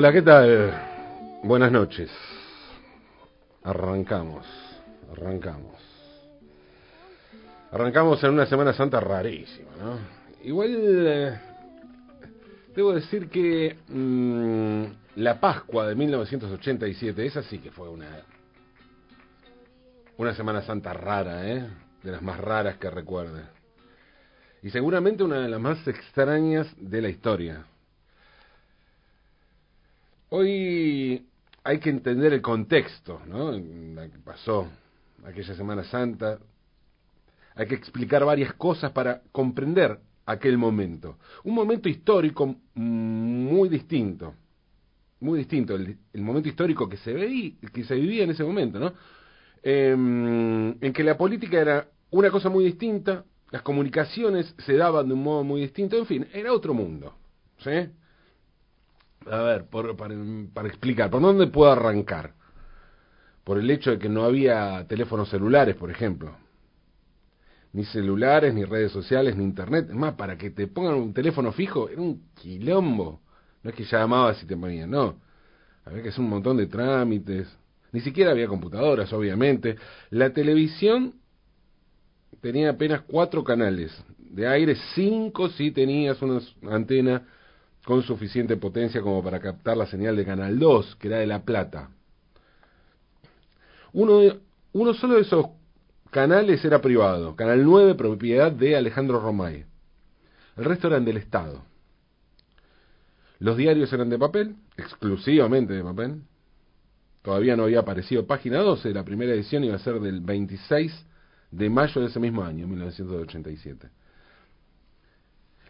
Hola, ¿qué tal? Buenas noches. Arrancamos, arrancamos. Arrancamos en una Semana Santa rarísima, ¿no? Igual, eh, debo decir que mm, la Pascua de 1987, esa sí que fue una, una Semana Santa rara, ¿eh? De las más raras que recuerde. Y seguramente una de las más extrañas de la historia. Hoy hay que entender el contexto, ¿no? La que pasó aquella Semana Santa. Hay que explicar varias cosas para comprender aquel momento. Un momento histórico muy distinto. Muy distinto. El, momento histórico que se, veía, que se vivía en ese momento, ¿no? Em, en que la política era una cosa muy distinta, las comunicaciones se daban de un modo muy distinto, en fin, era otro mundo. ¿Sí? A ver, por, para, explicar, ¿por dónde puedo arrancar? Por el hecho de que no había teléfonos celulares, por ejemplo. Ni celulares, ni redes sociales, ni internet. Es más, para que te pongan un teléfono fijo, era un quilombo. No es que llamabas y te ponían, no. Había que hacer un montón de trámites. Ni siquiera había computadoras, obviamente. La televisión tenía apenas cuatro canales. De aire, cinco si tenías una antena con suficiente potencia como para captar la señal de Canal 2, que era de La Plata. Uno, de, uno solo de esos canales era privado, Canal 9, propiedad de Alejandro Romay. El resto eran del Estado. Los diarios eran de papel, exclusivamente de papel. Todavía no había aparecido página 12, la primera edición iba a ser del 26 de mayo de ese mismo año, 1987.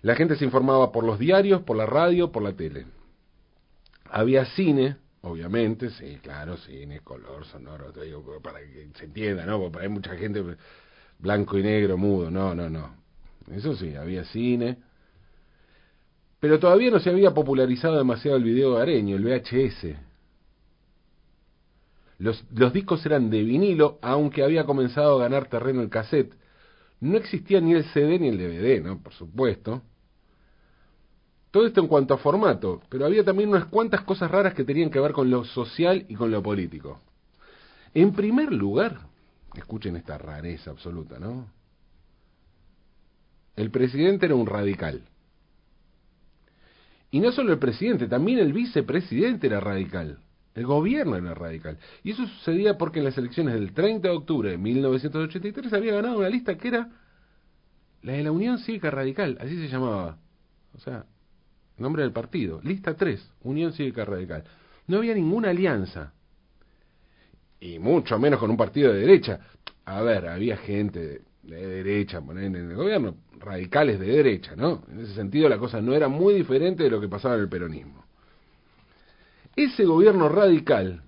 La gente se informaba por los diarios, por la radio, por la tele. Había cine, obviamente, sí, claro, cine, color, sonoro, para que se entienda, ¿no? Porque hay mucha gente blanco y negro, mudo, no, no, no. Eso sí, había cine. Pero todavía no se había popularizado demasiado el video de areño, el VHS. Los, los discos eran de vinilo, aunque había comenzado a ganar terreno el cassette. No existía ni el CD ni el DVD, ¿no? Por supuesto. Todo esto en cuanto a formato, pero había también unas cuantas cosas raras que tenían que ver con lo social y con lo político. En primer lugar, escuchen esta rareza absoluta, ¿no? El presidente era un radical. Y no solo el presidente, también el vicepresidente era radical. El gobierno era radical. Y eso sucedía porque en las elecciones del 30 de octubre de 1983 había ganado una lista que era la de la Unión Cívica Radical, así se llamaba. O sea, nombre del partido. Lista 3, Unión Cívica Radical. No había ninguna alianza. Y mucho menos con un partido de derecha. A ver, había gente de, derecha en el gobierno, radicales de derecha, ¿no? En ese sentido la cosa no era muy diferente de lo que pasaba en el peronismo. Ese gobierno radical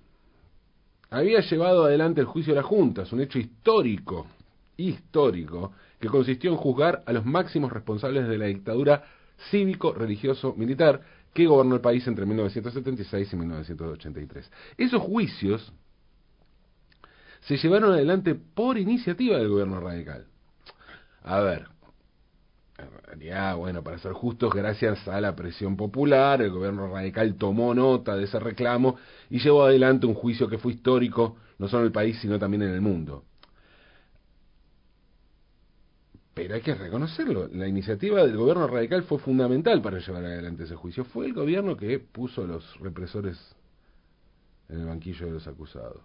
había llevado adelante el juicio de las juntas, un hecho histórico, histórico, que consistió en juzgar a los máximos responsables de la dictadura cívico-religioso-militar que gobernó el país entre 1976 y 1983. Esos juicios se llevaron adelante por iniciativa del gobierno radical. A ver, realidad, bueno, para ser justos, gracias a la presión popular, el gobierno radical tomó nota de ese reclamo y llevó adelante un juicio que fue histórico, no solo en el país, sino también en el mundo. Pero hay que reconocerlo, la iniciativa del gobierno radical fue fundamental para llevar adelante ese juicio. Fue el gobierno que puso a los represores en el banquillo de los acusados.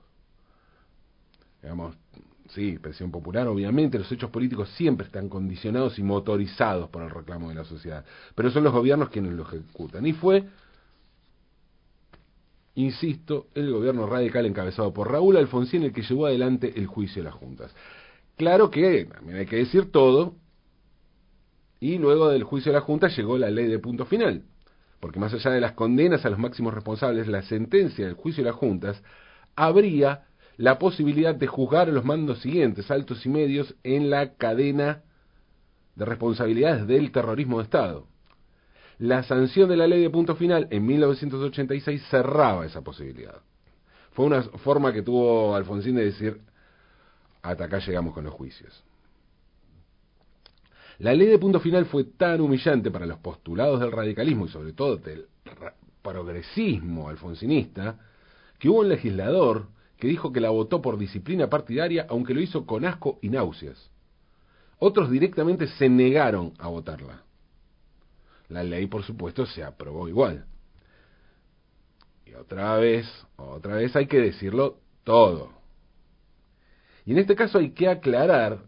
Digamos, Sí, presión popular, obviamente, los hechos políticos siempre están condicionados y motorizados por el reclamo de la sociedad, pero son los gobiernos quienes lo ejecutan. Y fue, insisto, el gobierno radical encabezado por Raúl Alfonsín el que llevó adelante el juicio de las juntas. Claro que también hay que decir todo, y luego del juicio de las juntas llegó la ley de punto final, porque más allá de las condenas a los máximos responsables, la sentencia del juicio de las juntas habría la posibilidad de juzgar a los mandos siguientes, altos y medios, en la cadena de responsabilidades del terrorismo de Estado. La sanción de la ley de punto final en 1986 cerraba esa posibilidad. Fue una forma que tuvo Alfonsín de decir, hasta acá llegamos con los juicios. La ley de punto final fue tan humillante para los postulados del radicalismo y sobre todo del progresismo alfonsinista que hubo un legislador que dijo que la votó por disciplina partidaria, aunque lo hizo con asco y náuseas. Otros directamente se negaron a votarla. La ley, por supuesto, se aprobó igual. Y otra vez, otra vez hay que decirlo todo. Y en este caso hay que aclarar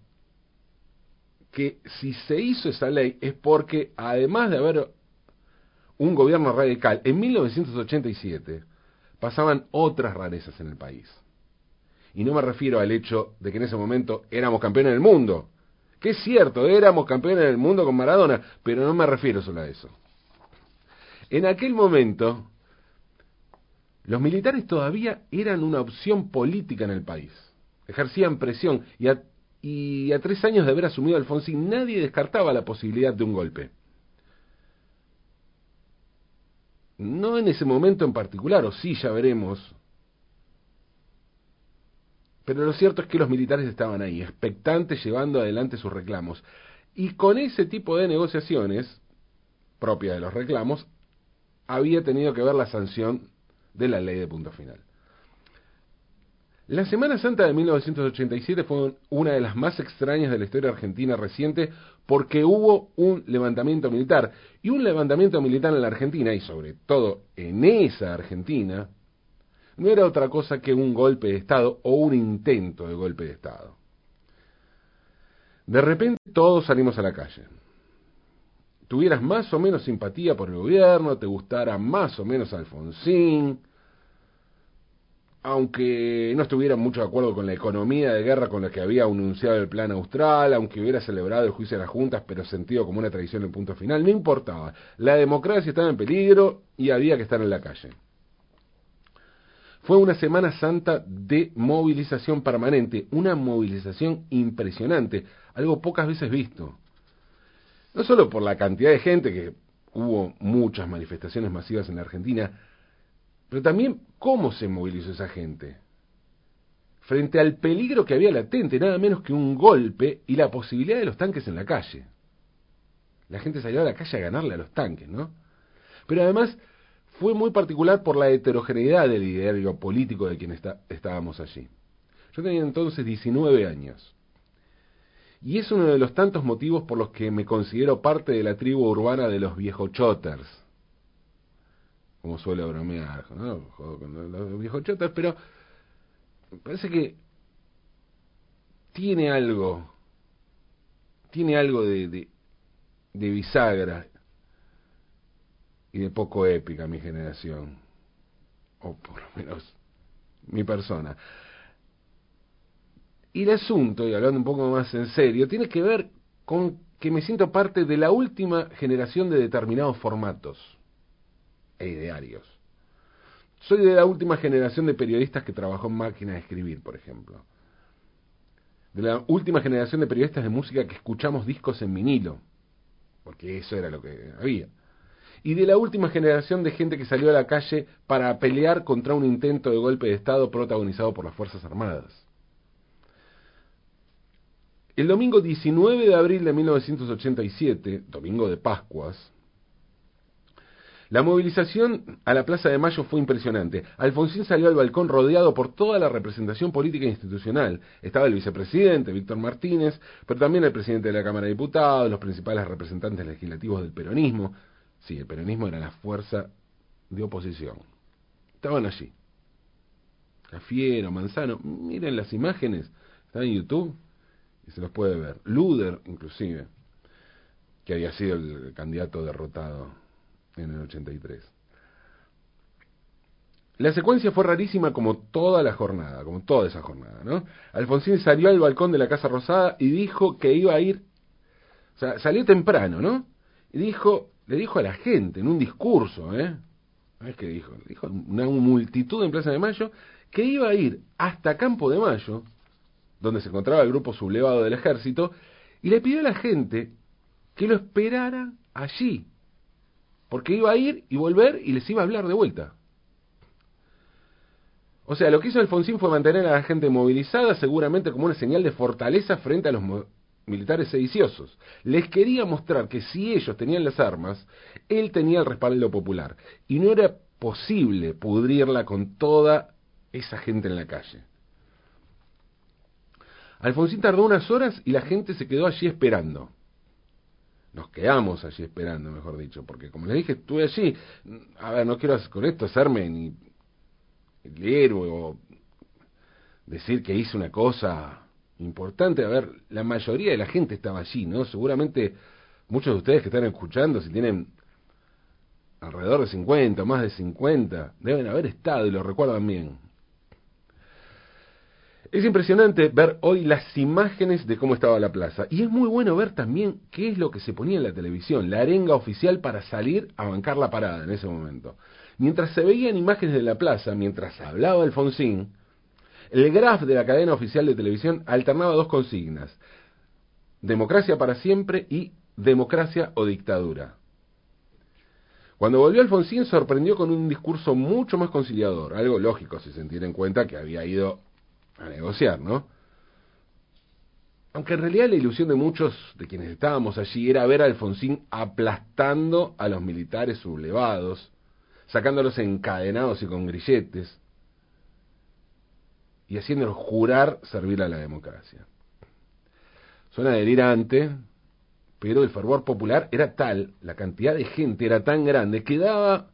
que si se hizo esa ley es porque, además de haber un gobierno radical, en 1987 pasaban otras rarezas en el país. Y no me refiero al hecho de que en ese momento éramos campeones del mundo, que es cierto, éramos campeones del mundo con Maradona, pero no me refiero solo a eso. En aquel momento, los militares todavía eran una opción política en el país. Ejercían presión y a, y a tres años de haber asumido Alfonsín nadie descartaba la posibilidad de un golpe. No en ese momento en particular, o sí, ya veremos, pero lo cierto es que los militares estaban ahí, expectantes, llevando adelante sus reclamos. Y con ese tipo de negociaciones, propias de los reclamos, había tenido que ver la sanción de la ley de punto final. La Semana Santa de 1987 fue una de las más extrañas de la historia argentina reciente porque hubo un levantamiento militar. Y un levantamiento militar en la Argentina, y sobre todo en esa Argentina, no era otra cosa que un golpe de Estado o un intento de golpe de Estado. De repente todos salimos a la calle. Tuvieras más o menos simpatía por el gobierno, te gustara más o menos Alfonsín, aunque no estuviera mucho de acuerdo con la economía de guerra con la que había anunciado el plan austral, aunque hubiera celebrado el juicio de las juntas, pero sentido como una tradición en punto final, no importaba. La democracia estaba en peligro y había que estar en la calle. Fue una Semana Santa de movilización permanente, una movilización impresionante, algo pocas veces visto. No solo por la cantidad de gente, que hubo muchas manifestaciones masivas en la Argentina, pero también cómo se movilizó esa gente. Frente al peligro que había latente, nada menos que un golpe y la posibilidad de los tanques en la calle. La gente salió a la calle a ganarle a los tanques, ¿no? Pero además fue muy particular por la heterogeneidad del ideario político de quien estábamos allí. Yo tenía entonces 19 años. Y es uno de los tantos motivos por los que me considero parte de la tribu urbana de los viejochoters. Como suele bromear, ¿no? con los viejochoters, pero parece que tiene algo, tiene algo de, de, de bisagra y de poco épica mi generación, o por lo menos mi persona. Y el asunto, y hablando un poco más en serio, tiene que ver con que me siento parte de la última generación de determinados formatos e idearios. Soy de la última generación de periodistas que trabajó en máquina de escribir, por ejemplo. De la última generación de periodistas de música que escuchamos discos en vinilo, porque eso era lo que había y de la última generación de gente que salió a la calle para pelear contra un intento de golpe de Estado protagonizado por las Fuerzas Armadas. El domingo 19 de abril de 1987, domingo de Pascuas, la movilización a la Plaza de Mayo fue impresionante. Alfonsín salió al balcón rodeado por toda la representación política e institucional. Estaba el vicepresidente, Víctor Martínez, pero también el presidente de la Cámara de Diputados, los principales representantes legislativos del peronismo, Sí, el peronismo era la fuerza de oposición. Estaban allí. Cafiero, Manzano, miren las imágenes, están en YouTube y se los puede ver. Luder, inclusive, que había sido el candidato derrotado en el 83. La secuencia fue rarísima como toda la jornada, como toda esa jornada, ¿no? Alfonsín salió al balcón de la Casa Rosada y dijo que iba a ir, o sea, salió temprano, ¿no? Y dijo, le dijo a la gente en un discurso, ¿eh? ¿Sabes qué dijo? Dijo una multitud en Plaza de Mayo que iba a ir hasta Campo de Mayo, donde se encontraba el grupo sublevado del ejército, y le pidió a la gente que lo esperara allí, porque iba a ir y volver y les iba a hablar de vuelta. O sea, lo que hizo Alfonsín fue mantener a la gente movilizada, seguramente como una señal de fortaleza frente a los militares sediciosos. Les quería mostrar que si ellos tenían las armas, él tenía el respaldo popular. Y no era posible pudrirla con toda esa gente en la calle. Alfonsín tardó unas horas y la gente se quedó allí esperando. Nos quedamos allí esperando, mejor dicho, porque como les dije, estuve allí. A ver, no quiero con esto hacerme ni el héroe o decir que hice una cosa importante. A ver, la mayoría de la gente estaba allí, ¿no? Seguramente muchos de ustedes que están escuchando, si tienen alrededor de 50 o más de 50, deben haber estado y lo recuerdan bien. Es impresionante ver hoy las imágenes de cómo estaba la plaza. Y es muy bueno ver también qué es lo que se ponía en la televisión, la arenga oficial para salir a bancar la parada en ese momento. Mientras se veían imágenes de la plaza, mientras hablaba Alfonsín, el graf de la cadena oficial de televisión alternaba dos consignas. Democracia para siempre y democracia o dictadura. Cuando volvió Alfonsín sorprendió con un discurso mucho más conciliador, algo lógico si se tiene en cuenta que había ido a negociar, ¿no? Aunque en realidad la ilusión de muchos de quienes estábamos allí era ver a Alfonsín aplastando a los militares sublevados, sacándolos encadenados y con grilletes, y haciéndolos jurar servir a la democracia. Suena delirante, pero el fervor popular era tal, la cantidad de gente era tan grande, que daba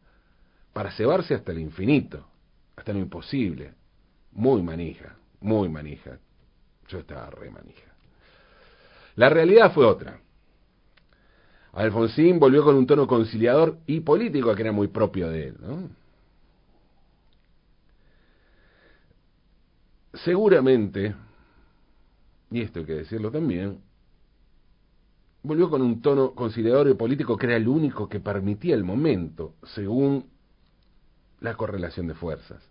para cebarse hasta el infinito, hasta lo imposible. Muy manija muy manija. Yo estaba re manija. La realidad fue otra. Alfonsín volvió con un tono conciliador y político que era muy propio de él. ¿no? Seguramente, y esto hay que decirlo también, volvió con un tono conciliador y político que era el único que permitía el momento, según la correlación de fuerzas.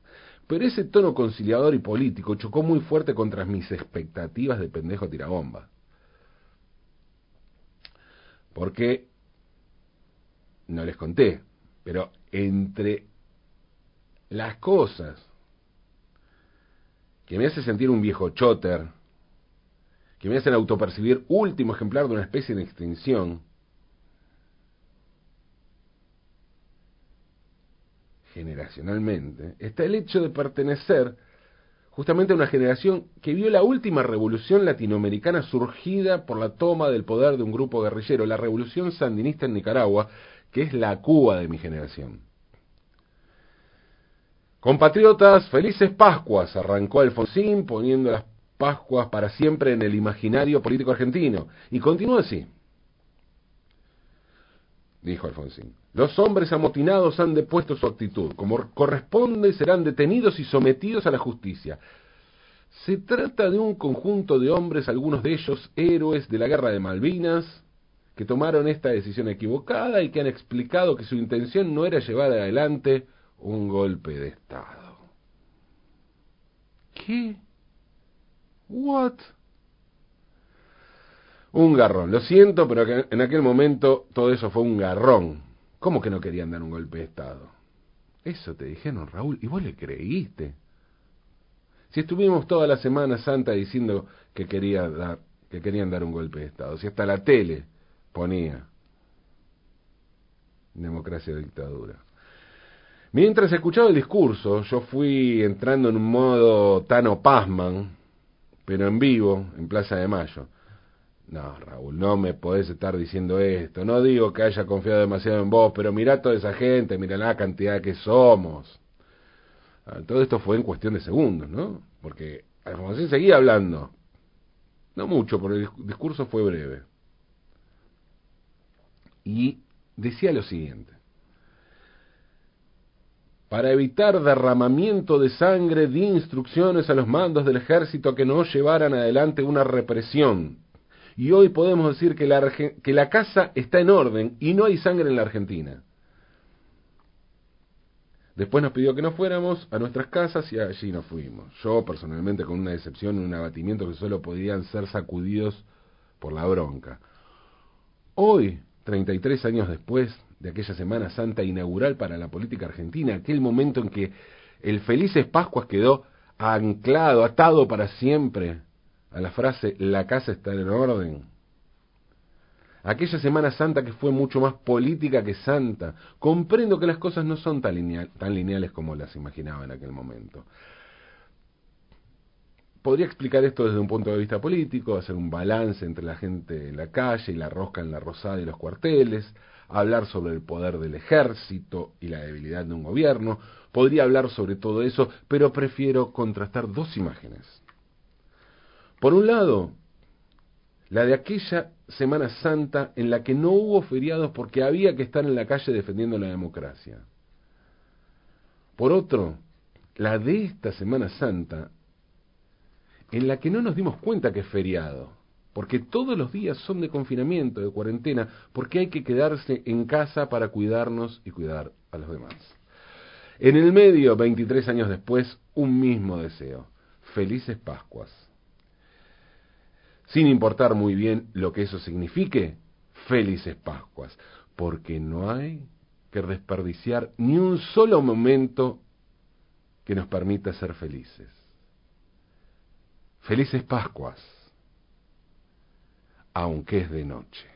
Pero ese tono conciliador y político chocó muy fuerte contra mis expectativas de pendejo tirabomba. Porque, no les conté, pero entre las cosas que me hace sentir un viejo chotter, que me hacen autopercibir último ejemplar de una especie en extinción, generacionalmente, está el hecho de pertenecer justamente a una generación que vio la última revolución latinoamericana surgida por la toma del poder de un grupo guerrillero, la revolución sandinista en Nicaragua, que es la Cuba de mi generación. Compatriotas, felices Pascuas, arrancó Alfonsín poniendo las Pascuas para siempre en el imaginario político argentino, y continúa así dijo Alfonsín. Los hombres amotinados han depuesto su actitud. Como corresponde, serán detenidos y sometidos a la justicia. Se trata de un conjunto de hombres, algunos de ellos héroes de la guerra de Malvinas, que tomaron esta decisión equivocada y que han explicado que su intención no era llevar adelante un golpe de Estado. ¿Qué? ¿What? Un garrón. Lo siento, pero en aquel momento todo eso fue un garrón. ¿Cómo que no querían dar un golpe de Estado? Eso te dijeron, Raúl, y vos le creíste. Si estuvimos toda la Semana Santa diciendo que, quería dar, que querían dar un golpe de Estado, si hasta la tele ponía democracia dictadura. Mientras escuchaba el discurso, yo fui entrando en un modo Tano Pasman, pero en vivo, en Plaza de Mayo. No, Raúl, no me podés estar diciendo esto. No digo que haya confiado demasiado en vos, pero mirá toda esa gente, mirá la cantidad que somos. Ah, todo esto fue en cuestión de segundos, ¿no? Porque Alfonsín seguía hablando. No mucho, porque el discurso fue breve. Y decía lo siguiente. Para evitar derramamiento de sangre, di instrucciones a los mandos del ejército que no llevaran adelante una represión y hoy podemos decir que la, que la casa está en orden y no hay sangre en la Argentina. Después nos pidió que nos fuéramos a nuestras casas y allí nos fuimos. Yo personalmente con una decepción un abatimiento que solo podían ser sacudidos por la bronca. Hoy, 33 años después de aquella Semana Santa inaugural para la política argentina, aquel momento en que el Felices Pascuas quedó anclado, atado para siempre a la frase la casa está en orden, aquella Semana Santa que fue mucho más política que santa. Comprendo que las cosas no son tan, tan lineales como las imaginaba en aquel momento. Podría explicar esto desde un punto de vista político, hacer un balance entre la gente en la calle y la rosca en la rosada y los cuarteles, hablar sobre el poder del ejército y la debilidad de un gobierno. Podría hablar sobre todo eso, pero prefiero contrastar dos imágenes. Por un lado, la de aquella Semana Santa en la que no hubo feriados porque había que estar en la calle defendiendo la democracia. Por otro, la de esta Semana Santa en la que no nos dimos cuenta que es feriado, porque todos los días son de confinamiento, de cuarentena, porque hay que quedarse en casa para cuidarnos y cuidar a los demás. En el medio, 23 años después, un mismo deseo. Felices Pascuas sin importar muy bien lo que eso signifique, felices Pascuas, porque no hay que desperdiciar ni un solo momento que nos permita ser felices. Felices Pascuas, aunque es de noche.